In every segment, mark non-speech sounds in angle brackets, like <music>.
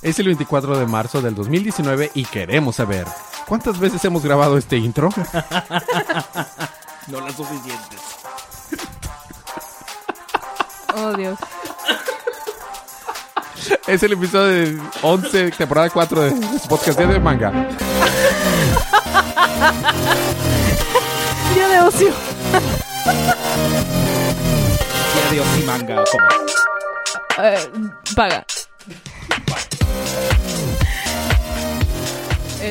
Es el 24 de marzo del 2019 y queremos saber cuántas veces hemos grabado este intro. <laughs> No las suficientes. Oh, Dios. Es el episodio de 11, temporada 4 de Podcast de Manga. Día de ocio. Día de Osi Manga. ¿cómo? Eh, paga.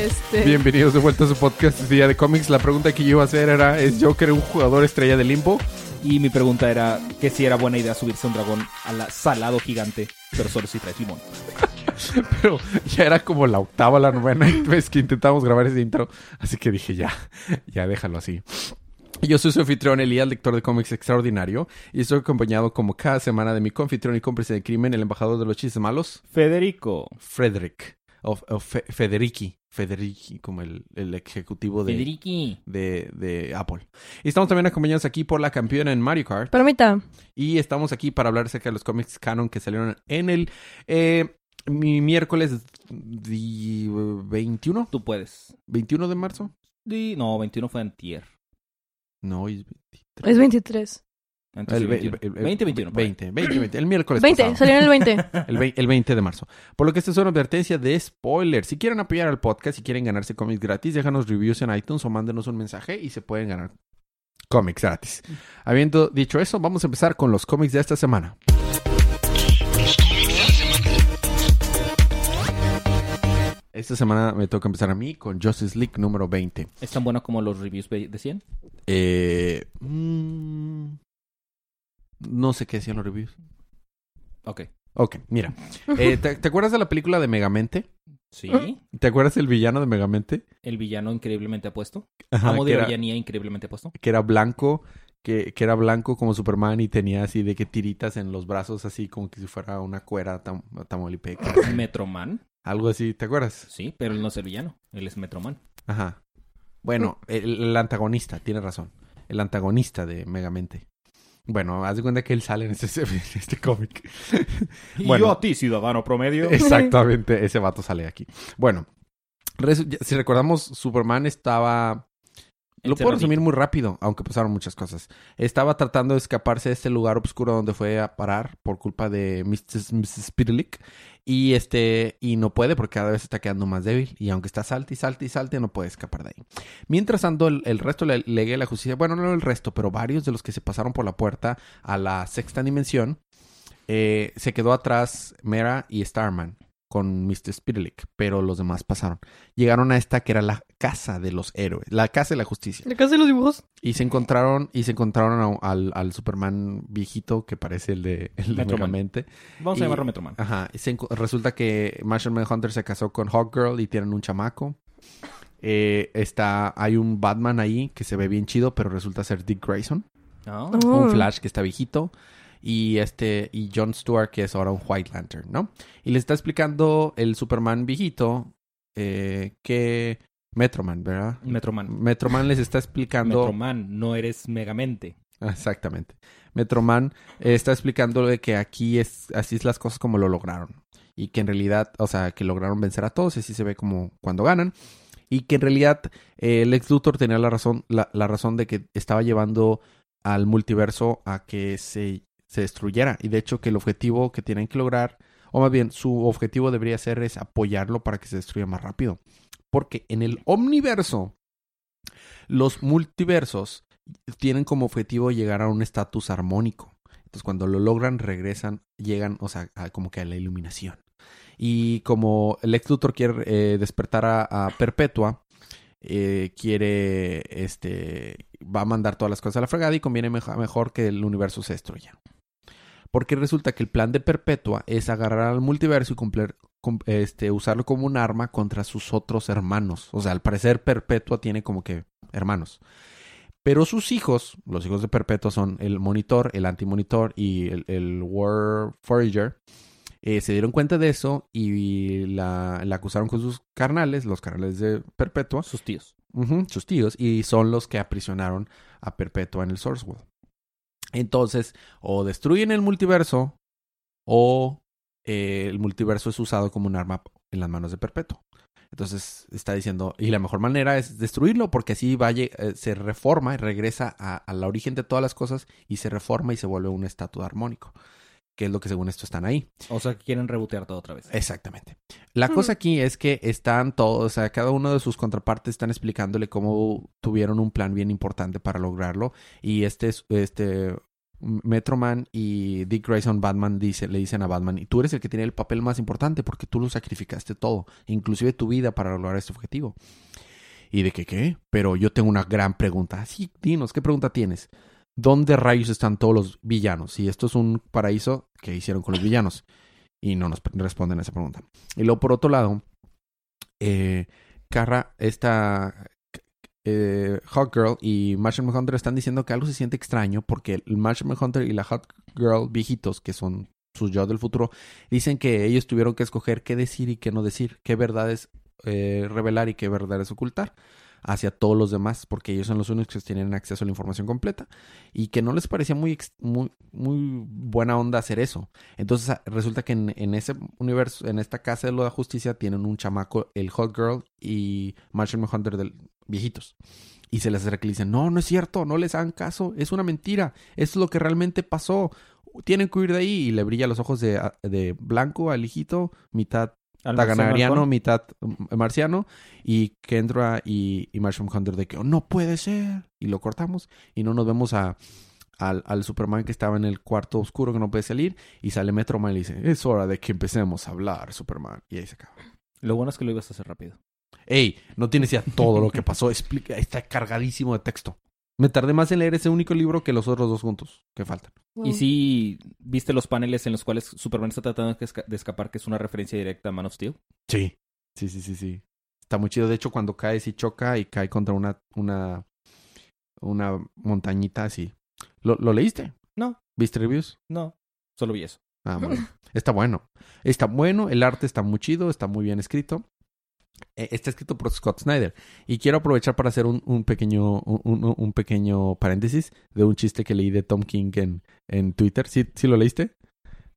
Este. Bienvenidos de vuelta a su podcast Día de Cómics. La pregunta que yo iba a hacer era, ¿es Joker un jugador estrella de limbo? Y mi pregunta era que si era buena idea subirse a un dragón a la salado gigante, pero solo si traes limón. <laughs> Pero ya era como la octava, la novena vez que intentamos grabar ese intro. Así que dije, ya, ya déjalo así. Yo soy su anfitrión Elías, lector de cómics extraordinario, y estoy acompañado como cada semana de mi confitrión y cómplice de crimen, el embajador de los chistes malos, Federico. Frederick, o, o Fe- Federici, Federici, como el, el ejecutivo de, Federici. de, de Apple. Y estamos también acompañados aquí por la campeona en Mario Kart, Permita. y estamos aquí para hablar acerca de los cómics canon que salieron en el eh, mi miércoles di- 21, Tú puedes. 21 de marzo. Di- No, 21 fue antier. No, hoy es 23. Es 23. Entonces, El, sí, 21. el- el- 20, 21. por ahí. 20, 20, 20, el miércoles 20. pasado. Salió en el 20. <laughs> El, vei- el 20 de marzo. Por lo que esta es una advertencia de spoiler. Si quieren apoyar al podcast, si quieren ganarse cómics gratis, déjanos reviews en iTunes o mándenos un mensaje y se pueden ganar cómics gratis. Habiendo dicho eso, vamos a empezar con los cómics de esta semana. Esta semana me toca empezar a mí con Justice League número 20. ¿Es tan bueno como los reviews ve- decían? Eh, mm, no sé qué decían los reviews. Ok. Ok, mira. <laughs> Eh, ¿te, te acuerdas de la película de Megamente? Sí. ¿Te acuerdas del villano de Megamente? El villano increíblemente apuesto. Ajá, Amo de era, villanía increíblemente apuesto. que era blanco, que, que era blanco como Superman y tenía así de que tiritas en los brazos, así como que si fuera una cuera tam tamaulipeca. <laughs> Metroman. Algo así, ¿te acuerdas? Sí, pero él no es el villano. Él es Metroman. Ajá. Bueno, el, el antagonista, tiene razón. El antagonista de Megamente. Bueno, haz de cuenta que él sale en este, <laughs> en este cómic. Y Bueno. yo a ti, ciudadano promedio. Exactamente, ese vato sale aquí. Bueno, si recordamos, Superman estaba... Lo puedo Encerradito. resumir muy rápido, aunque pasaron muchas cosas. Estaba tratando de escaparse de este lugar oscuro donde fue a parar por culpa de Mrs. Mrs. Y este, y no puede porque cada vez está quedando más débil. Y aunque está salte y salte y salte, no puede escapar de ahí. Mientras tanto, el, el resto Liga de la Justicia, bueno, no el resto, pero varios de los que se pasaron por la puerta a la sexta dimensión, eh, se quedó atrás Mera y Starman con Mr. Spitalik, pero los demás pasaron. Llegaron a esta que era la casa de los héroes, la casa de la justicia. ¿Le casa de los dibujos? Y se encontraron, y se encontraron a- al, al Superman viejito que parece el de, el de. Megamente. Vamos Y- a llamarlo Metroman. Ajá. Y se enco- resulta que Martian Manhunter se casó con Hawkgirl y tienen un chamaco. Eh, está, hay un Batman ahí que se ve bien chido, pero resulta ser Dick Grayson. Ah, Oh. Un Flash que está viejito. Y este, y John Stewart, que es ahora un White Lantern, ¿no? Y le está explicando el Superman viejito eh, que. Metroman, ¿verdad? Metroman. Metroman les está explicando. Metroman, no eres Megamente. Exactamente. Metroman eh, está explicándole que aquí es así es las cosas como lo lograron. Y que en realidad, o sea, que lograron vencer a todos, y así se ve como cuando ganan. Y que en realidad eh, Lex Luthor tenía la razón, la, la razón de que estaba llevando al multiverso a que se, se destruyera. Y de hecho que el objetivo que tienen que lograr, o más bien su objetivo debería ser es apoyarlo para que se destruya más rápido. Porque en el omniverso, los multiversos tienen como objetivo llegar a un estatus armónico. Entonces, cuando lo logran, regresan, llegan, o sea, como que a la iluminación. Y como el ex Luthor quiere eh, despertar a, Perpetua, eh, quiere, este, va a mandar todas las cosas a la fregada y conviene mejor que el universo se destruya. Porque resulta que el plan de Perpetua es agarrar al multiverso y cumplir, cum- este, usarlo como un arma contra sus otros hermanos. O sea, al parecer Perpetua tiene como que hermanos. Pero sus hijos, los hijos de Perpetua son el monitor, el antimonitor y el, el War Forager. eh, se dieron cuenta de eso y la, la acusaron con sus carnales, los carnales de Perpetua, Sus tíos. Sus tíos, y son los que aprisionaron a Perpetua en el Source World. Entonces, o destruyen el multiverso, o eh, el multiverso es usado como un arma en las manos de Perpetuo. Entonces está diciendo, y la mejor manera es destruirlo porque así eh, se reforma y regresa a, a origen de todas las cosas y se reforma y se vuelve un estatua armónico, que es lo que según esto están ahí. O sea, que quieren rebotear todo otra vez. Exactamente. La cosa aquí es que están todos, o sea, cada uno de sus contrapartes están explicándole cómo tuvieron un plan bien importante para lograrlo. Y este, es- este Metroman y Dick Grayson Batman dice, le dicen a Batman, y tú eres el que tiene el papel más importante porque tú lo sacrificaste todo, inclusive tu vida para lograr este objetivo. ¿Y de qué qué? Pero yo tengo una gran pregunta. Sí, dinos, ¿qué pregunta tienes? ¿Dónde rayos están todos los villanos? Y esto es un paraíso que hicieron con los villanos. Y no nos responden a esa pregunta. Y luego, por otro lado, eh, Kara, esta eh, Hot Girl y Martian Hunter están diciendo que algo se siente extraño porque el Martian Hunter y la Hot Girl viejitos, que son sus yo del futuro, dicen que ellos tuvieron que escoger qué decir y qué no decir, qué verdades eh, revelar y qué verdades ocultar hacia todos los demás, porque ellos son los únicos que tienen acceso a la información completa y que no les parecía muy, muy, muy buena onda hacer eso. Entonces a- resulta que en, en ese universo, en esta casa de la justicia, tienen un chamaco, el Hot Girl y Martian Hunter del viejitos. Y se les acerca dicen, no, no es cierto, no les hagan caso, es una mentira, es lo que realmente pasó, tienen que huir de ahí. Y le brilla los ojos de, de blanco al hijito, mitad Taganariano, mitad marciano, y Kendra y, y Martian Hunter de que "Oh, no puede ser. Y lo cortamos y no nos vemos a, al, al Superman que estaba en el cuarto oscuro que no puede salir. Y sale Metroman y le dice, es hora de que empecemos a hablar, Superman. Y ahí se acaba. Lo bueno es que lo ibas a hacer rápido. Ey, no tienes ya todo lo que pasó. Explica, está cargadísimo de texto. Me tardé más en leer ese único libro que los otros dos juntos que faltan. Y sí, ¿viste los paneles en los cuales Superman está tratando de esca- de escapar, que es una referencia directa a Man of Steel? Sí. Sí, sí, sí, sí. Está muy chido. De hecho, cuando cae, sí choca y cae contra una, una, una montañita así. ¿Lo, ¿Lo leíste? No. ¿Viste reviews? No, solo vi eso. Ah, bueno. Está bueno. Está bueno, el arte está muy chido, está muy bien escrito. Eh, Está escrito por Scott Snyder. Y quiero aprovechar para hacer un, un pequeño, un, un- pequeño paréntesis de un chiste que leí de Tom King en, en Twitter. ¿Sí, ¿Sí lo leíste?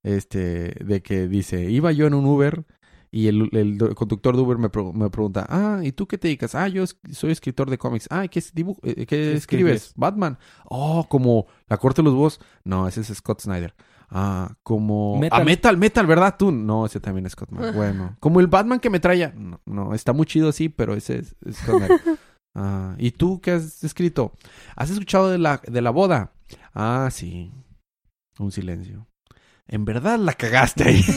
Este, de que dice, iba yo en un Uber y el, el conductor de Uber me, pre- me pregunta, ah, ¿y tú qué te dedicas? Ah, yo es- soy escritor de cómics. Ah, ¿qué, es dibu- eh, ¿qué escribes? escribes? Batman. Oh, como La Corte de los Búhos. No, ese es Scott Snyder. Ah, como... Metal. Ah, Metal, Metal, ¿verdad? Tú. No, ese también es Scott Snyder. <laughs> Bueno. Como el Batman que me traía. No, no, está muy chido así, pero ese es, es Scott Snyder. <laughs> Ah, ¿y tú qué has escrito? ¿Has escuchado de la, de la boda? Ah, sí. Un silencio. En verdad la cagaste ahí. <laughs>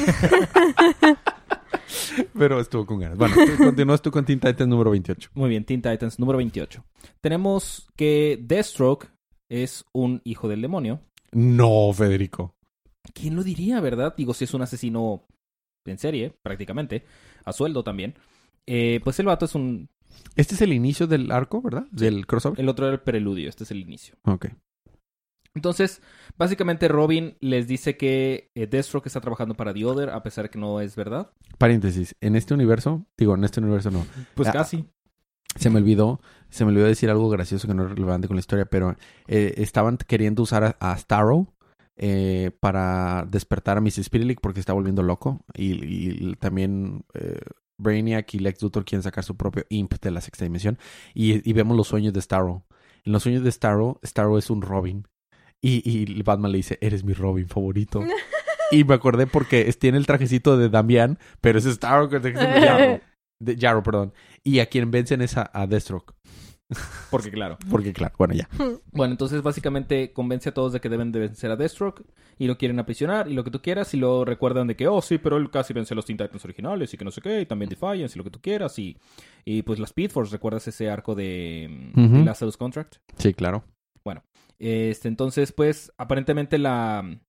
Pero estuvo con ganas. Bueno, continúas tú con Teen Titans número 28. Muy bien, Teen Titans número 28. Tenemos que Deathstroke es un hijo del demonio. No, Federico. ¿Quién lo diría, verdad? Digo, si es un asesino en serie, prácticamente, a sueldo también. Eh, pues el vato es un... Este es el inicio del arco, ¿verdad? Del crossover. El otro era el preludio, este es el inicio. Ok. Entonces, básicamente Robin les dice que eh, Deathstroke está trabajando para The Other, a pesar de que no es verdad. Paréntesis. En este universo, digo, en este universo no. Pues Ah, casi. Se me olvidó, se me olvidó decir algo gracioso que no es relevante con la historia, pero eh, estaban queriendo usar a, a Starro eh, para despertar a Mrs. Spirilic porque está volviendo loco. Y, y también eh, Brainiac y Lex Luthor quieren sacar su propio imp de la sexta dimensión. Y, y vemos los sueños de Starro. En los sueños de Starro, Starro es un Robin. Y, y Batman le dice, eres mi Robin favorito. <laughs> y me acordé porque tiene el trajecito de Damian, pero es Starro con el trajecito de Jarro. De Jarro, perdón. Y a quien vencen es a, a Deathstroke. Porque claro. <laughs> Porque claro, bueno, ya. <laughs> Bueno, entonces básicamente convence a todos de que deben de vencer a Deathstroke y lo quieren aprisionar y lo que tú quieras y lo recuerdan de que, oh sí, pero él casi vence a los Teen Titans originales y que no sé qué, y también Defiance y lo que tú quieras y, y pues la Speed Force, ¿recuerdas ese arco de, Ujú. de Lazarus Contract? Sí, claro. Este, entonces, pues, aparentemente la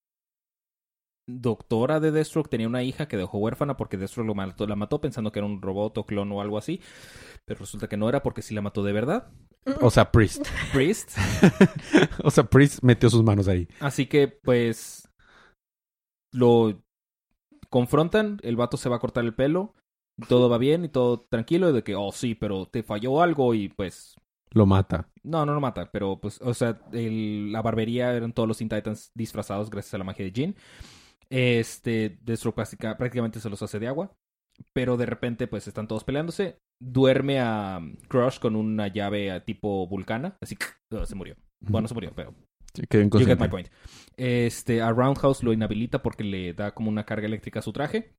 doctora de Deathstroke tenía una hija que dejó huérfana porque Deathstroke lo mató, la mató pensando que era un robot o clon o algo así. Pero resulta que no era porque sí la mató de verdad. O sea, Priest. Priest. <laughs> o sea, Priest metió sus manos ahí. Así que, pues, lo confrontan, el vato se va a cortar el pelo, todo va bien y todo tranquilo, y de que, oh sí, pero te falló algo y pues... Lo mata. No, no lo mata, pero pues, o sea, el- la barbería eran todos los Teen Titans disfrazados gracias a la magia de Jean. Este, práctica- prácticamente se los hace de agua. Pero de repente, pues están todos peleándose. Duerme a Crush con una llave a tipo vulcana. Así <laughs> que se murió. Bueno, no se murió, pero Sí, You get my point. Este, a Roundhouse lo inhabilita porque le da como una carga eléctrica a su traje.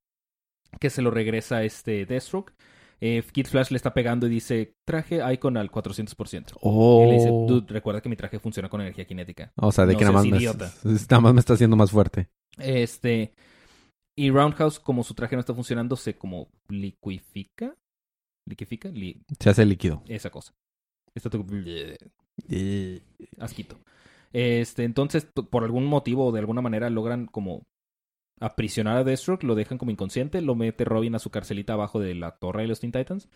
Que se lo regresa este Deathstroke. Eh, Kid Flash le está pegando y dice, traje Icon al 400%. Oh. Y le dice, dude, recuerda que mi traje funciona con energía cinética. O sea, de No que nada más, me, nada más me está haciendo más fuerte. Este, y Roundhouse, como su traje no está funcionando, se como liquifica. ¿Liquifica? Li- Se hace líquido. esa cosa. Está todo- asquito. Este, entonces, por algún motivo o de alguna manera logran como aprisionar a Deathstroke, lo dejan como inconsciente, lo mete Robin a su carcelita abajo de la torre de los Teen Titans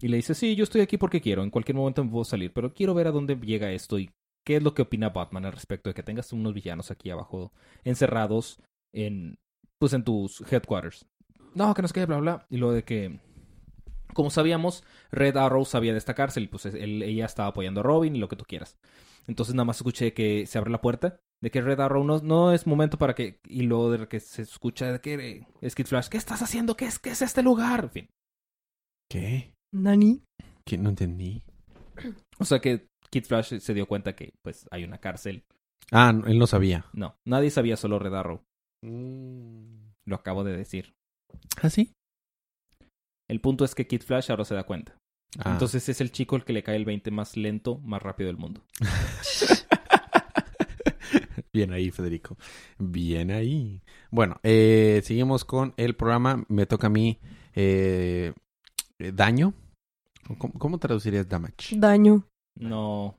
y le dice, sí, yo estoy aquí porque quiero, en cualquier momento me puedo salir, pero quiero ver a dónde llega esto y qué es lo que opina Batman al respecto de que tengas unos villanos aquí abajo encerrados en, pues en tus headquarters. No, que no sé qué, bla, bla, y lo de que... Como sabíamos, Red Arrow sabía de esta cárcel y pues él- ella estaba apoyando a Robin y lo que tú quieras. Entonces nada más escuché que se abre la puerta, de que Red Arrow no, no es momento para que... Y luego de que se escucha de que es Kid Flash, ¿qué estás haciendo? ¿Qué es, qué es este lugar? En fin. ¿Qué? Nani. ¿Qué? No entendí. O sea que Kid Flash se dio cuenta que pues hay una cárcel. Ah, él no sabía. No, nadie sabía, solo Red Arrow. Lo acabo de decir. ¿Ah, sí? El punto es que Kid Flash ahora se da cuenta. Ah. Entonces es el chico el que le cae el 20 más lento, más rápido del mundo. <laughs> Bien ahí, Federico. Bien ahí. Bueno, eh, seguimos con el programa. Me toca a mí eh, eh, daño. ¿Cómo, cómo traducirías damage? Daño. No,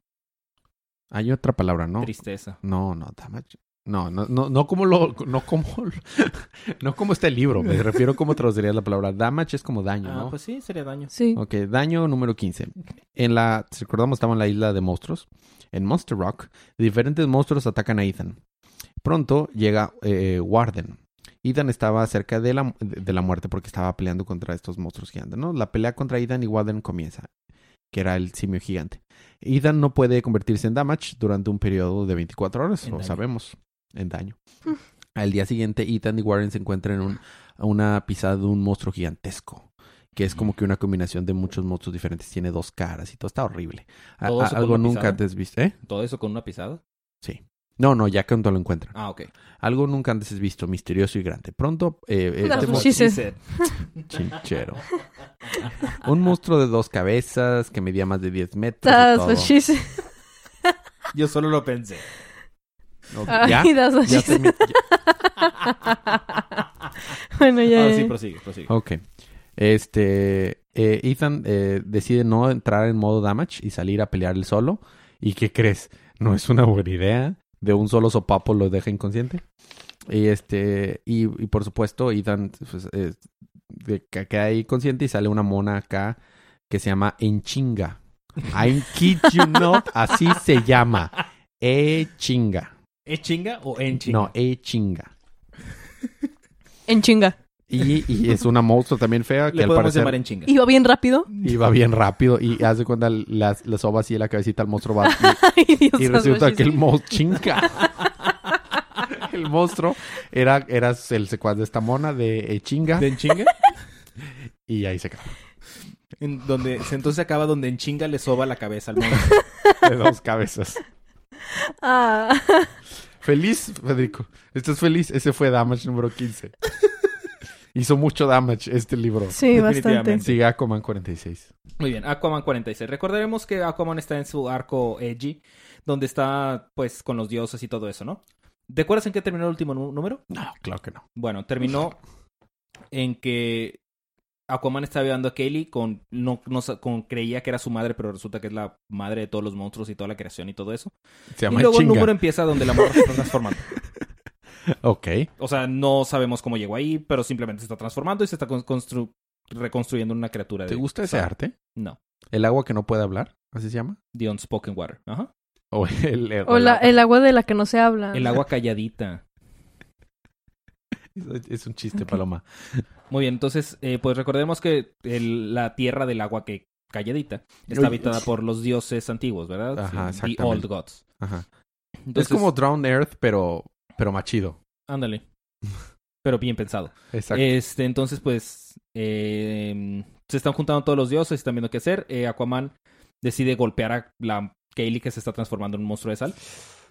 Hay otra palabra, ¿no? tristeza. No, no, damage. No, no, no, no como lo, no como, <laughs> no como está el libro. Me refiero a cómo traducirías la palabra. Damage es como daño, Ah, ¿no? pues sí, sería daño. Sí. Ok, daño número 15. En la, si recordamos, estamos en la isla de monstruos. En Monster Rock, diferentes monstruos atacan a Ethan. Pronto llega eh, Warden. Ethan estaba cerca de la, de la muerte porque estaba peleando contra estos monstruos gigantes, ¿no? La pelea contra Ethan y Warden comienza, que era el simio gigante. Ethan no puede convertirse en damage durante un periodo de 24 horas, En lo daño. sabemos, en daño. Al día siguiente, Ethan y Warren se encuentran en un- una pisada de un monstruo gigantesco que es como que una combinación de muchos monstruos diferentes. Tiene dos caras y todo está horrible. A- ¿Todo a- eso con algo una nunca pisada? antes visto. ¿Eh? ¿Todo eso con una pisada? Sí. No, no, ya cuando lo encuentran. Ah, ok. Algo nunca antes visto, misterioso y grande. Pronto, eh, este she said. chinchero. Un monstruo de dos cabezas que medía más de 10 metros. y That's todo. what she said. Yo solo lo pensé. Ok, Ay, ¿Ya? that's what Ya Bueno, ya. Ah, ya. sí, prosigue, prosigue. Ok. Este, eh, Ethan eh, decide no entrar en modo damage y salir a pelear él solo. ¿Y qué crees? No es una buena idea. De un solo sopapo lo deja inconsciente. Y este, y, y por supuesto, Ethan pues, eh, de- que queda ahí consciente y sale una mona acá que se llama Enchinga. I kid you not, así se llama. E-chinga. ¿Es chinga o en chinga? No, E-chinga. En chinga. Y, y es una monstruo también fea que Le al podemos parecer llamar en chinga. Iba bien rápido. iba bien rápido y hace cuando la, la soba así la cabecita al monstruo va <laughs> Ay, Dios y, resulta que el monstruo chinga. <laughs> El monstruo era, era el secuaz de esta mona de eh, chinga ¿De chinga? <laughs> y ahí se acaba. En donde, entonces acaba donde en chinga le soba la cabeza al mono. De dos cabezas. Ah. Feliz, Federico. ¿Estás feliz? Ese fue Damage número 15. Hizo mucho damage este libro. Sí, bastante. Definitivamente. Sigue Aquaman 46. Muy bien, Aquaman 46. Recordaremos que Aquaman está en su arco edgy, donde está pues con los dioses y todo eso, ¿no? ¿Te acuerdas en qué terminó el último nú- número? No, claro que no. Bueno, terminó en que Aquaman estaba viendo a Kaylee con, no, no con creía que era su madre, pero resulta que es la madre de todos los monstruos y toda la creación y todo eso. Se Y luego el número empieza donde la morra se está transformando. <laughs> Ok. O sea, no sabemos cómo llegó ahí, pero simplemente se está transformando y se está con- constru- reconstruyendo una criatura. ¿Te de- gusta ese arte? No. ¿El agua que no puede hablar? ¿Así se llama? The Unspoken Water. Ajá. O el, el- O la- el agua de la que no se habla. El agua calladita. <laughs> Es- un chiste. Paloma. Muy bien, entonces, eh, pues recordemos que el- la tierra del agua que calladita está habitada por los dioses antiguos, ¿verdad? Ajá, Sí, The. Old Gods. Ajá. Entonces, es como Drown Earth, pero, pero más chido. Ándale. pero bien pensado. Exacto. Este, entonces, pues, eh, se están juntando todos los dioses, están viendo qué hacer. Eh, Aquaman decide golpear a la Kaylee que se está transformando en un monstruo de sal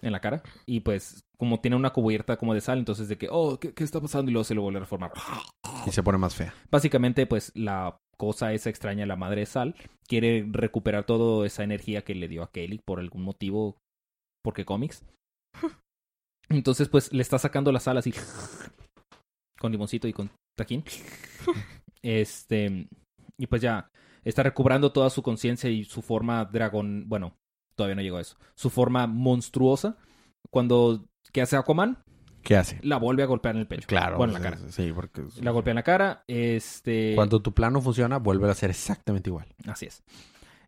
en la cara. Y pues, como tiene una cubierta como de sal, entonces de que, oh, ¿qué, qué está pasando? Y luego se lo vuelve a reformar. y se pone más fea. Básicamente, pues, la cosa esa extraña, la madre de sal, quiere recuperar toda esa energía que le dio a Kaylee por algún motivo, porque cómics. Entonces, pues, le está sacando la sal así, con limoncito y con tajín. Este, y pues ya, está recobrando toda su conciencia y su forma dragón, bueno, todavía no llegó a eso, su forma monstruosa. Cuando, ¿qué hace Aquaman? ¿Qué hace? La vuelve a golpear en el pecho. Claro. Bueno, en la cara. Sí, porque La golpea en la cara, este... cuando tu plan no funciona, vuelve a ser exactamente igual. Así es.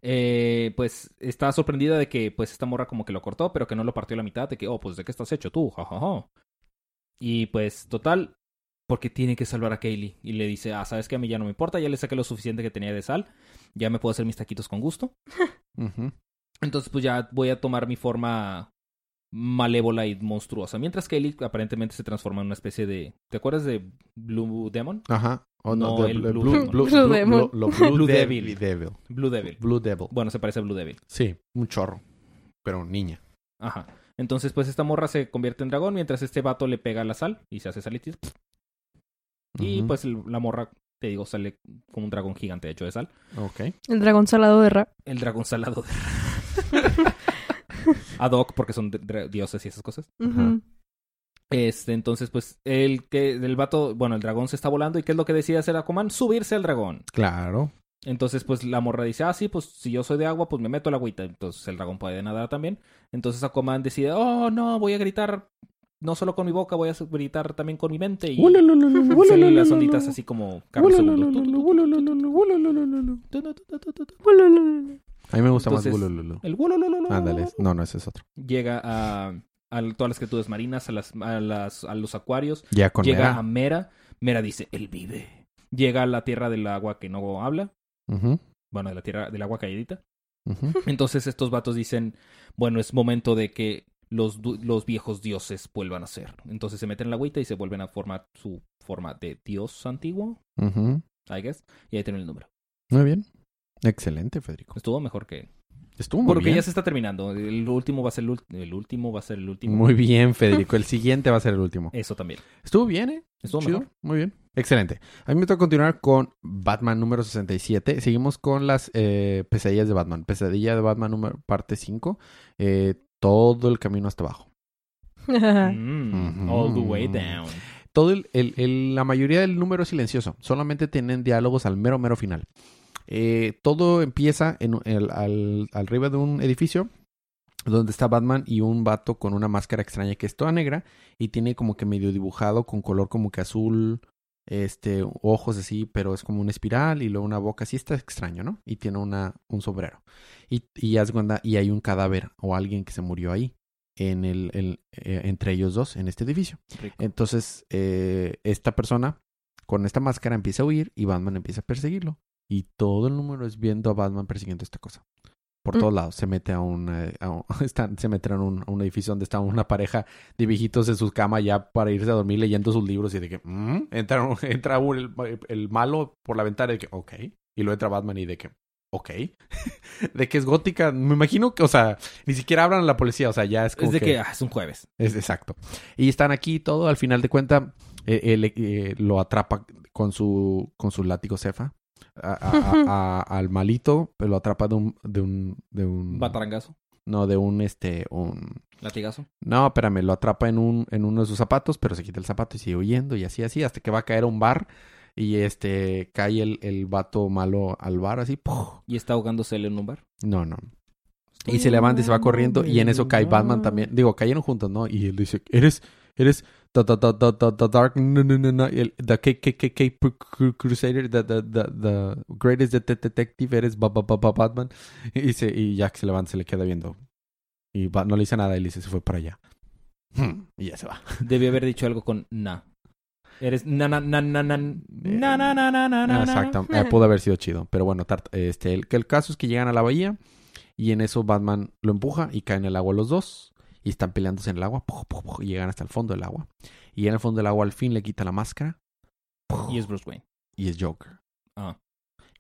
Eh, pues está sorprendida de que pues esta morra como que lo cortó, pero que no lo partió a la mitad, de que, oh, pues de qué estás hecho tú, jajaja. Y pues, total, porque tiene que salvar a Kaylee. Y le dice, ah, sabes que a mí ya no me importa, ya le saqué lo suficiente que tenía de sal, ya me puedo hacer mis taquitos con gusto. <laughs> Entonces, pues ya voy a tomar mi forma malévola y monstruosa. Mientras Kaylee aparentemente se transforma en una especie de... ¿Te acuerdas de Blue Demon? Ajá. O No, el Blue, Blue Blue, Demon. Blue, Blue Blue- Demon. lo- Blue Blue Devil. Blue Devil. Blue Devil. Bueno, se parece a Blue Devil. Sí, un chorro. Pero niña. Ajá. Entonces, pues esta morra se convierte en dragón mientras este vato le pega la sal y se hace salitis. Y pues el- la morra, te digo, sale como un dragón gigante hecho de sal. Ok. El dragón salado de Ra. El dragón salado. de- <laughs> Ad hoc, porque son dioses y esas cosas. Ujú. Este, entonces, pues, el que el vato, bueno, el dragón se está volando. ¿Y qué es lo que decide hacer Aquaman? Subirse al dragón. Claro. Entonces, pues la morra dice, ah, sí, pues si yo soy de agua, pues me meto al agüita. Entonces el dragón puede nadar también. Entonces Aquaman decide, oh, no, voy a gritar no solo con mi boca, voy a gritar también con mi mente. Y salen las onditas así como cada segundo. A mí me gusta Entonces, más. El. Ándale. No, no, ese es otro. Llega a, a todas las criaturas marinas, a, las, a, las, a los acuarios. Ya con Llega Mera. a Mera. Mera dice, él vive. Llega a la tierra del agua que no habla. Bueno, de la tierra del agua calladita. Entonces estos vatos dicen, bueno, es momento de que los, los viejos dioses vuelvan a ser. Entonces se meten en la agüita y se vuelven a formar su forma de dios antiguo, Ujú. I guess. Y ahí tienen el número. Muy bien. Excelente, Federico. Estuvo mejor que... Estuvo muy Porque bien. ya se está terminando. El último va a ser el, el último, va a ser el último. Muy bien, <laughs> Federico. El siguiente va a ser el último. Eso también. Estuvo bien, ¿eh? Estuvo Chido. mejor. Muy bien. Excelente. A mí me toca continuar con Batman número 67. Seguimos con las eh, pesadillas de Batman. Pesadilla de Batman número parte 5. Eh, todo el camino hasta abajo. Mm. All the way down. Todo el, el- el- la mayoría del número es silencioso. Solamente tienen diálogos al mero, mero final. Eh, todo empieza en, el- al, arriba de un edificio donde está Batman y un vato con una máscara extraña que es toda negra y tiene como que medio dibujado con color como que azul, este, ojos así, pero es como una espiral y luego una boca así, está extraño, ¿no? Y tiene una, un sombrero. Y, y, y hay un cadáver o alguien que se murió ahí, en el, el- eh, entre ellos dos, en este edificio. Rico. Entonces, eh, esta persona con esta máscara empieza a huir y Batman empieza a perseguirlo. Y todo el número es viendo a Batman persiguiendo esta cosa. Por Mm. todos lados. Se mete a un, eh, a un- <laughs> están- se mete a un, a un edificio donde está una pareja de viejitos en su cama ya para irse a dormir leyendo sus libros y de que "Mm", entra, <laughs> entra el, el malo por la ventana y de que ok. Y luego entra Batman y de que ok. <laughs> de que es gótica. Me imagino que, o sea, ni siquiera hablan a la policía. O sea, ya es como Es de que, ah, es un jueves. es exacto. Y están aquí todo, al final de cuenta, eh, él, eh, lo atrapa con su, con su látigo cefa. A- <laughs> a- al malito, pero lo atrapa de un, de un, de un, Batarangazo. no, de un, este, un, Latigazo. no, espérame, lo atrapa en un, en uno de sus zapatos, pero se quita el zapato y sigue huyendo y así, así, hasta que va a caer a un bar y este, cae el, el vato malo al bar así. Y está ahogándose él en un bar. no, no, y se levanta y se va corriendo y en eso cae Batman también. Digo, cayeron juntos, ¿no? Y él dice, eres, eres the, the, the, the, the, dark, el, the KKK Crusader, the, the, the, the greatest det- detective, eres ba, ba, ba, ba, Batman. Y, dice, y Jack se levanta, se le queda viendo. Y no le dice nada le dice, se fue para allá. Hmm, Y ya se va. Debió haber dicho algo con na. Eres na na na na na na na na na na na. Exacto, eh, pudo haber sido chido. Pero bueno, este, el, el caso es que llegan a la bahía y en eso Batman lo empuja y caen en el agua los dos. Y están peleándose en el agua puf, puf, puf, y llegan hasta el fondo del agua. Y en el fondo del agua al fin le quita la máscara Y es Bruce Wayne. y es Joker. Ah.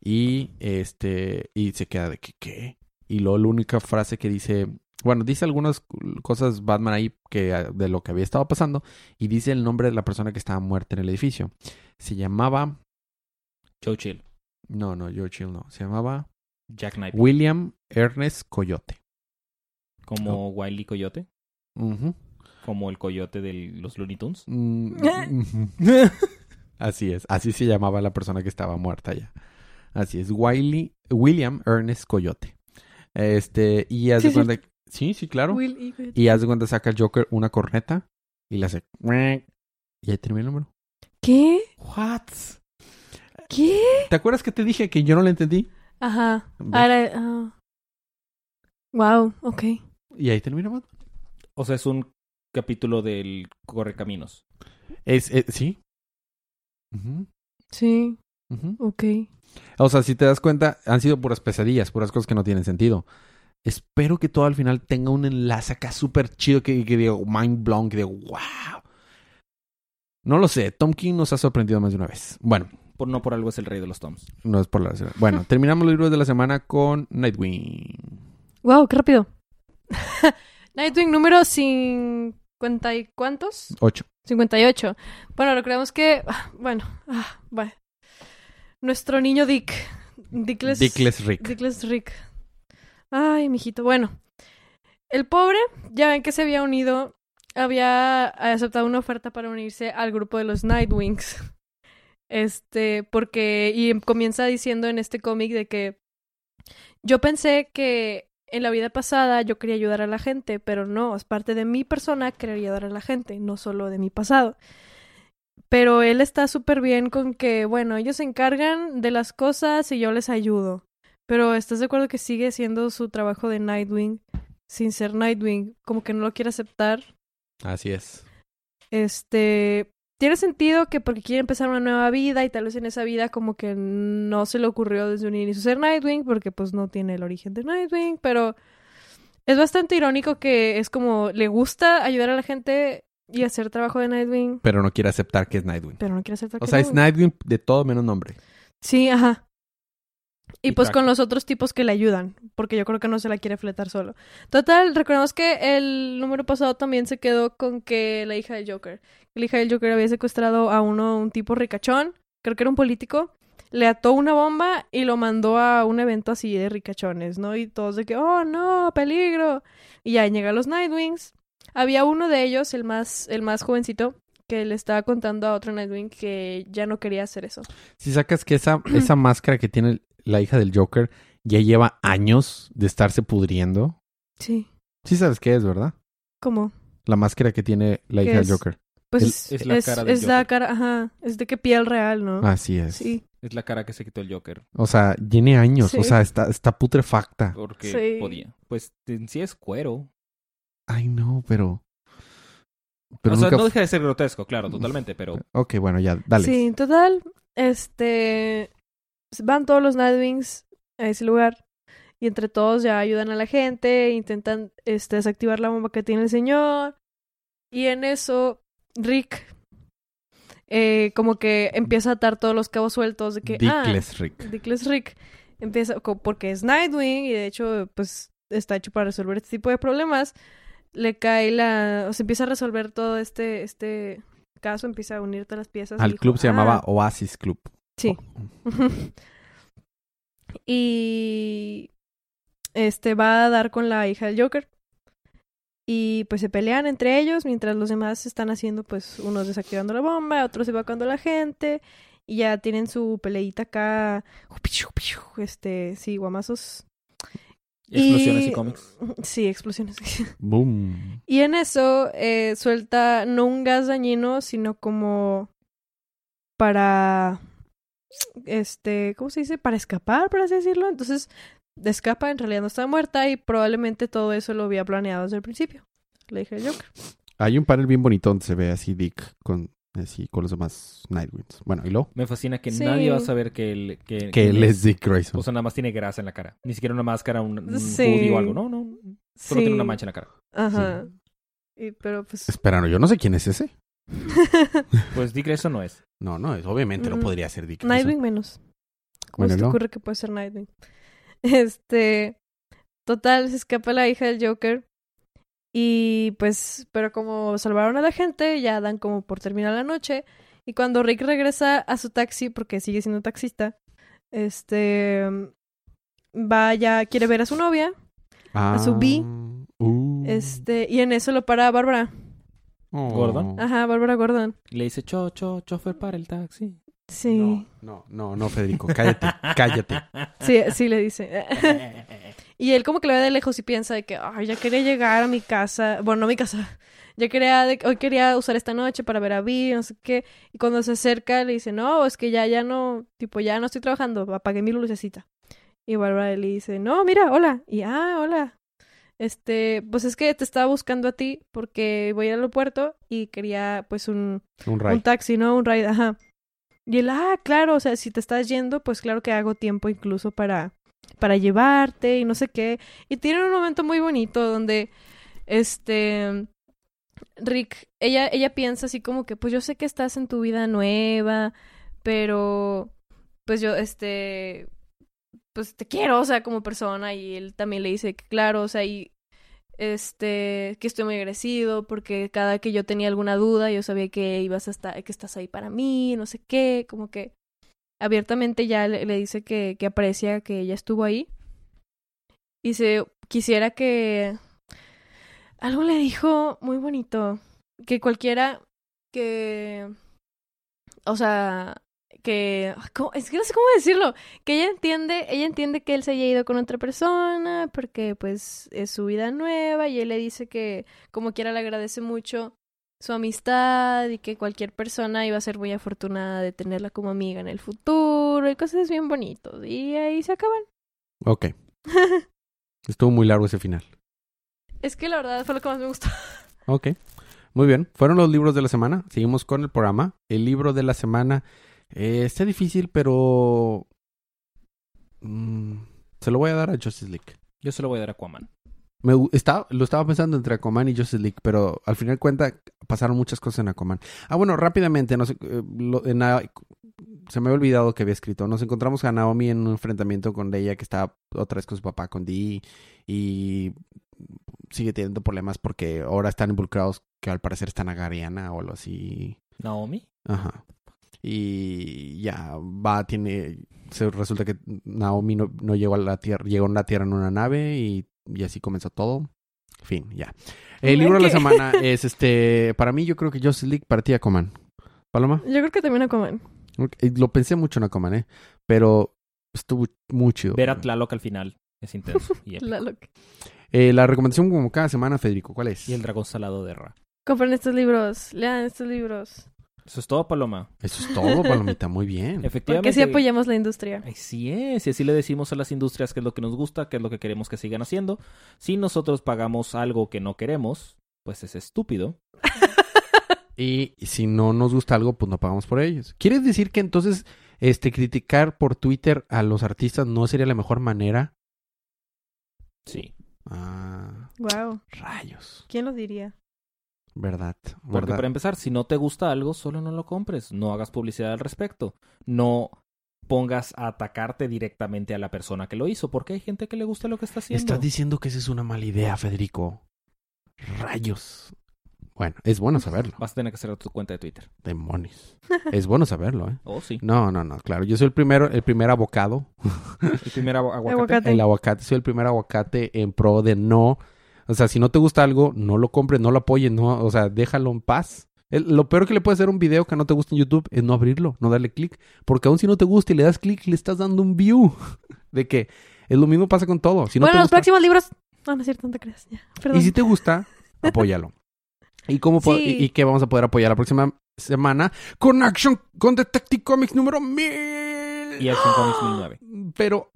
Y este y se queda de que qué. Y luego la única frase que dice, bueno, dice algunas cosas Batman ahí que ah, de lo que había estado pasando y dice el nombre de la persona que estaba muerta en el edificio. Se llamaba Joe Chill. no, no, George Hill no, se llamaba Jack Knight. William Ernest Coyote. Como Wiley Coyote. Como el coyote de los Looney Tunes. Mm. <laughs> Así es, así se llamaba la persona que estaba muerta ya. Así es, Wiley, William Ernest Coyote. Este, y haz Sí, de sí. cuenta, sí, sí, claro. Will. Y haz de cuenta saca el Joker una corneta y le hace y ahí termina el número. ¿Qué? What? ¿Qué? ¿Te acuerdas que te dije que yo no lo entendí? Ajá. Ahora, ah. Wow, ok. Y ahí termina Batman. O sea, es un capítulo del Correcaminos. Es, es- sí. Ujú, Sí, ujú. ok. O sea, si te das cuenta, han sido puras pesadillas, puras cosas que no tienen sentido. Espero que todo al final tenga un enlace acá súper chido que, que digo, mind blown, que digo, wow. No lo sé, Tom King nos ha sorprendido más de una vez. Bueno, Por, no por algo es el rey de los Toms. no es por la... Bueno, <laughs> terminamos los libros de la semana con Nightwing. Wow, qué rápido. <laughs> Nightwing número 50 y cuántos? 8. 58. Bueno, recordemos que, ah, bueno, ah, bueno. Nuestro niño Dick. Dickless, Dickless Rick. Dickless Rick. Ay, mijito. Bueno, el pobre, ya ven que se había unido, había aceptado una oferta para unirse al grupo de los Nightwings. Este, porque, y comienza diciendo en este cómic de que yo pensé que en la vida pasada yo quería ayudar a la gente, pero no, es parte de mi persona querer ayudar a la gente, no solo de mi pasado. Pero él está súper bien con que, bueno, ellos se encargan de las cosas y yo les ayudo. Pero ¿estás de acuerdo que sigue siendo su trabajo de Nightwing sin ser Nightwing? Como que no lo quiere aceptar. Así es. Este, tiene sentido que porque quiere empezar una nueva vida y tal vez en esa vida como que no se le ocurrió desde un inicio ser Nightwing porque pues no tiene el origen de Nightwing, pero es bastante irónico que es como le gusta ayudar a la gente y hacer trabajo de Nightwing, Pero no quiere aceptar que es Nightwing. pero no quiere aceptar O que sea, es Nightwing de todo menos nombre. Sí, ajá. Y, Y pues con los otros tipos que le ayudan, porque yo creo que no se la quiere fletar solo. Total, recordemos que el número pasado también se quedó con que la hija del Joker, la hija del Joker había secuestrado a uno, un tipo ricachón, creo que era un político, le ató una bomba y lo mandó a un evento así de ricachones, ¿no? Y todos de que, oh no, peligro. Y ya llegan los Nightwings. Había uno de ellos, el más, el más jovencito, que le estaba contando a otro Nightwing que ya no quería hacer eso. Si sacas que esa, esa <clears throat> máscara que tiene la hija del Joker ya lleva años de estarse pudriendo. Sí. Sí sabes qué es, ¿verdad? ¿Cómo? La máscara que tiene la ¿Qué hija es? del Joker. Pues El- es, es la cara del es la cara, ajá, es de que piel real, ¿no? Así es. Sí, Es la cara que se quitó el Joker. O sea, tiene años. Sí. O sea, está, está putrefacta. Porque Sí. podía. Pues en sí es cuero. Ay, no, pero. Pero o sea, nunca. no deja de ser grotesco, claro, totalmente, pero Ok, bueno, ya, dale. sí, total, este, van todos los Nightwings a ese lugar y entre todos ya ayudan a la gente, intentan, este, desactivar la bomba que tiene el señor y en eso Rick, eh, como que empieza a atar todos los cabos sueltos de que, ah, Dickless Rick. Dickless Rick empieza porque es Nightwing y de hecho pues está hecho para resolver este tipo de problemas. Le cae la, o se empieza a resolver todo este este caso, empieza a unir todas las piezas. y Al dijo, club se "Ah, llamaba Oasis Club. Sí. <laughs> y este va a dar con la hija del Joker. Y pues se pelean entre ellos mientras los demás están haciendo pues unos desactivando la bomba, otros evacuando a la gente y ya tienen su peleita acá, este, sí, guamazos. explosiones y, cómics. <laughs> Sí, explosiones. <laughs> Boom. y en eso eh, suelta no un gas dañino, sino como para, este, ¿cómo se dice? Para escapar, por así decirlo. Entonces escapa, en realidad no está muerta y probablemente todo eso lo había planeado desde el principio. Le dije al Joker. Hay un panel bien bonito donde se ve así Dick con, así, con los demás Nightwings. Bueno, y luego. Me fascina que Sí. nadie va a saber que él, que, Que él es Dick Grayson. O sea, nada más tiene grasa en la cara. Ni siquiera una máscara, un, un Sí. hoodie o algo. No, no. Solo Sí. tiene una mancha en la cara. Ajá. Y- pero pues... Espera, no, yo no sé quién es ese. <laughs> Pues Dick Grayson no es. No, no, es, obviamente no Mm. podría ser Dick. Grayson. Nightwing menos. ¿Cómo Bueno, se te no. ocurre que puede ser Nightwing? <laughs> Este. Total, se escapa la hija del Joker. Y pues, pero como salvaron a la gente, ya dan como por terminar la noche. Y cuando Rick regresa a su taxi, porque sigue siendo taxista, este. Va ya, quiere ver a su novia. a su B. Ah, uh. Este, y en eso lo para Bárbara. Oh. ¿Gordon? Ajá, Bárbara Gordon. Y le dice, cho, cho, chofer para el taxi. Sí. No, no, no, no, Federico, cállate, cállate. <laughs> Sí, sí le dice. <laughs> Y él como que lo ve de lejos y piensa de que, ay, ya quería llegar a mi casa, bueno, no a mi casa, <laughs> ya quería, de- hoy quería usar esta noche para ver a Vi, no sé qué, y cuando se acerca le dice, no, es que ya, ya no, tipo, ya no estoy trabajando, apagué mi lucecita. Y Bárbara le dice, no, mira, hola, y ah, hola. Este, pues es que te estaba buscando a ti porque voy al aeropuerto y quería, pues, un, Un un taxi, ¿no? Un ride, ajá. Y él, ah, claro, o sea, si te estás yendo, pues claro que hago tiempo incluso para, para llevarte y no sé qué. Y tienen un momento muy bonito donde, este, Rick, ella, ella piensa así como que, pues yo sé que estás en tu vida nueva, pero, pues yo, este, pues te quiero, o sea, como persona. Y él también le dice que, claro, o sea, y este, que estoy muy agradecido porque cada que yo tenía alguna duda, yo sabía que ibas a estar, que estás ahí para mí, no sé qué, como que abiertamente ya le, le dice que, que aprecia que ella estuvo ahí. Y se quisiera que algo le dijo muy bonito, que cualquiera que o sea, que ¿cómo? es que no sé cómo decirlo, que ella entiende, ella entiende que él se haya ido con otra persona porque pues es su vida nueva y él le dice que como quiera le agradece mucho su amistad y que cualquier persona iba a ser muy afortunada de tenerla como amiga en el futuro y cosas bien bonitos y ahí se acaban. Ok. <laughs> Estuvo muy largo ese final. Es que la verdad fue lo que más me gustó. Ok. Muy bien. Fueron los libros de la semana. Seguimos con el programa. El libro de la semana eh, está difícil, pero... mm, se lo voy a dar a Justice League. Yo se lo voy a dar a Aquaman. Me, estaba, lo estaba pensando entre Aquaman y Justice League, pero al final cuenta pasaron muchas cosas en Aquaman. Ah, bueno, rápidamente, no sé, eh, lo- en se me había olvidado que había escrito. Nos encontramos a Naomi en un enfrentamiento con Leia que estaba otra vez con su papá, con Dee, y sigue teniendo problemas porque ahora están involucrados que al parecer están a Gariana o algo así. Naomi. Ajá. Y ya va, tiene. Se resulta que Naomi no, no llegó a la tierra, llegó a la tierra en una nave y, y así comenzó todo. Fin, ya. El libro de la semana <laughs> es este. Para mí, yo creo que Justice League para ti Aquaman. Paloma. Yo creo que también Aquaman. Ok, Lo pensé mucho en Aquaman, ¿eh? Pero estuvo muy chido. Ver a Tlaloc al final es intenso. Y, <laughs> loca. Eh, la recomendación como cada semana, Federico, ¿cuál es? Y el dragón salado de Ra. Compren estos libros, lean estos libros. Eso es todo, Paloma. Eso es todo, Palomita, muy bien. <laughs> Efectivamente. Porque sí apoyamos la industria. Así es, y así le decimos a las industrias qué es lo que nos gusta, qué es lo que queremos que sigan haciendo. Si nosotros pagamos algo que no queremos, pues es estúpido. Y si no nos gusta algo, pues no pagamos por ellos. ¿Quieres decir que entonces este criticar por Twitter a los artistas no sería la mejor manera? Sí. Ah, Wow. rayos. ¿Quién lo diría? Verdad, Porque verdad. para empezar, si no te gusta algo, solo no lo compres. No hagas publicidad al respecto. No pongas a atacarte directamente a la persona que lo hizo, porque hay gente que le gusta lo que está haciendo. Estás diciendo que esa es una mala idea, Federico. Rayos. Bueno, es bueno saberlo. Vas a tener que hacer tu cuenta de Twitter. Demonios. Es bueno saberlo, ¿eh? Oh, sí. No, no, no, claro. Yo soy el primero, el primer abocado. El primer aguacate. Aguacate. El aguacate, soy el primer aguacate en pro de no. O sea, si no te gusta algo, no lo compres, no lo apoyes, no, o sea, déjalo en paz. El- lo peor que le puede hacer a un video que no te gusta en YouTube es no abrirlo, no darle clic. Porque aun si no te gusta y le das clic, le estás dando un view. <laughs> De que es lo mismo pasa con todo. Si no bueno, te los gusta, próximos libros. No, no es cierto, no te creas. Ya. Perdón. y si te gusta, <laughs> apóyalo. ¿Y cómo Sí. y, y qué vamos a poder apoyar la próxima semana? Con Action, con Detective Comics número 1000. Y Action Comics 1009. Pero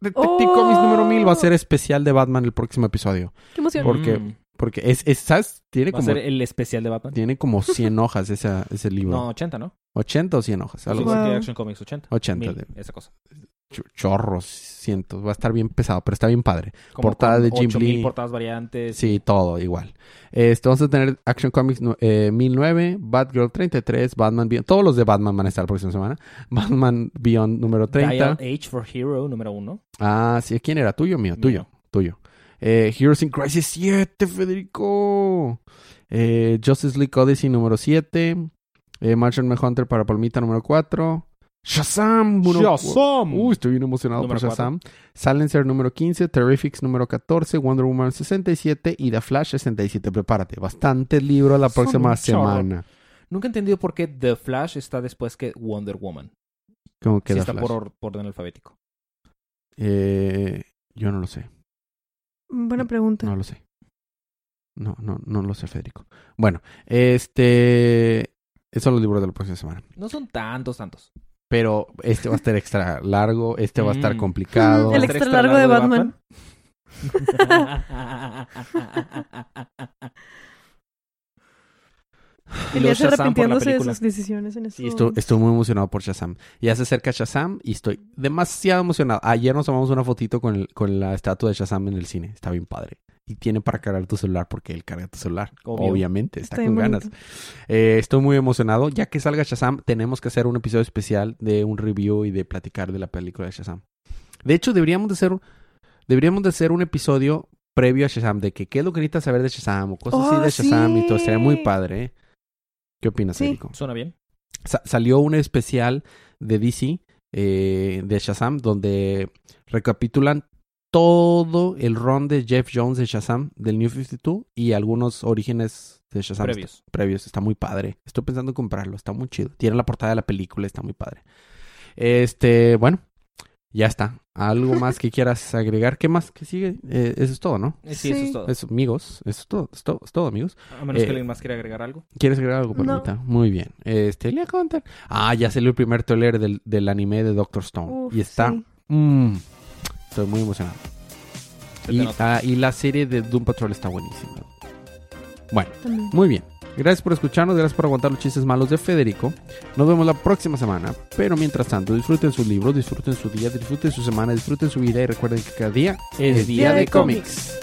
Detective Oh. Comics número 1000 va a ser especial de Batman el próximo episodio. Qué emoción. Por- Porque- Mm. Porque es, es ¿sabes? Tiene Va a como, ser el especial de Batman. tiene como 100 hojas esa, ese libro. No, 80, ¿no? 80 o 100 hojas. Sí, Algo Wow. Action Comics 80. 80 Mil, de- esa cosa. Ch- chorros, cientos. Va a estar bien pesado, pero está bien padre. Como Portada de Jim 8000 Lee. portadas variantes. Sí, todo igual. Este, vamos a tener Action Comics eh, 1009, Batgirl 33, Batman Beyond. Todos los de Batman van a estar la próxima semana. <laughs> Batman Beyond número 30. Dial Age for Hero número uno. Ah, sí, ¿quién era? ¿Tuyo o mío? Tuyo, Mío. tuyo. Eh, Heroes in Crisis 7, Federico. Eh, Justice League Odyssey número 7. Eh, Martian Manhunter para Palmita número 4. Shazam. número- Shazam. Uy, estoy bien emocionado Número por Shazam. Silencer número 15. Terrifics número 14. Wonder Woman 67. Y The Flash 67. Prepárate. Bastante libro la próxima chorro. semana. Nunca he entendido por qué The Flash está después que Wonder Woman. ¿Cómo que Si The está Flash? por, or- por orden alfabético. Eh, yo no lo sé. Buena pregunta. No lo sé. No, no, no lo sé, Federico. Bueno, este. Esos son los libros de la próxima semana. No son tantos, tantos. Pero este va a estar extra largo, este va a estar Mm. complicado. <laughs> El extra largo de Batman. <laughs> Y Elías arrepintiéndose de sus decisiones en eso. Sí, estoy, estoy muy emocionado por Shazam. Ya se acerca Shazam y estoy demasiado emocionado. Ayer nos tomamos una fotito con, el- con la estatua de Shazam en el cine. Está bien padre. Y tiene para cargar tu celular porque él carga tu celular. Obvio. Obviamente, está, Está con ganas. Eh, estoy muy emocionado. Ya que salga Shazam, tenemos que hacer un episodio especial de un review y de platicar de la película de Shazam. De hecho, deberíamos de hacer, un- deberíamos de hacer un episodio previo a Shazam de que qué es lo que necesitas saber de Shazam o cosas así de Shazam y todo. Sería muy sí. padre. ¿eh? ¿Qué opinas, Sí. Federico? ¿Suena bien? Sa- salió un especial de DC eh, de Shazam donde recapitulan todo el run de Jeff Jones de Shazam del New 52 y algunos orígenes de Shazam Previos. Está- previos. Está muy padre. Estoy pensando en comprarlo. Está muy chido. Tiene la portada de la película. Está muy padre. Este, bueno, ya está. ¿Algo <laughs> más que quieras agregar? ¿Qué más? ¿Qué sigue? Eh, eso es todo, ¿no? Eh, Sí, eso es todo. Eso, amigos. Eso es todo. Es todo, es todo, amigos. A menos eh, que alguien más quiera agregar algo. ¿Quieres agregar algo, No. Palmita? Muy bien. Este, le contar. Ah, ya salió el primer trailer del, del anime de Doctor Stone. Uf, y está. sí. mm, estoy muy emocionado. Y, ah, y la serie de Doom Patrol está buenísima. Bueno, También. muy bien. Gracias por escucharnos, gracias por aguantar los chistes malos de Federico. Nos vemos la próxima semana. Pero mientras tanto, disfruten sus libros, disfruten su día, disfruten su semana, disfruten su vida y recuerden que cada día Es día de cómics.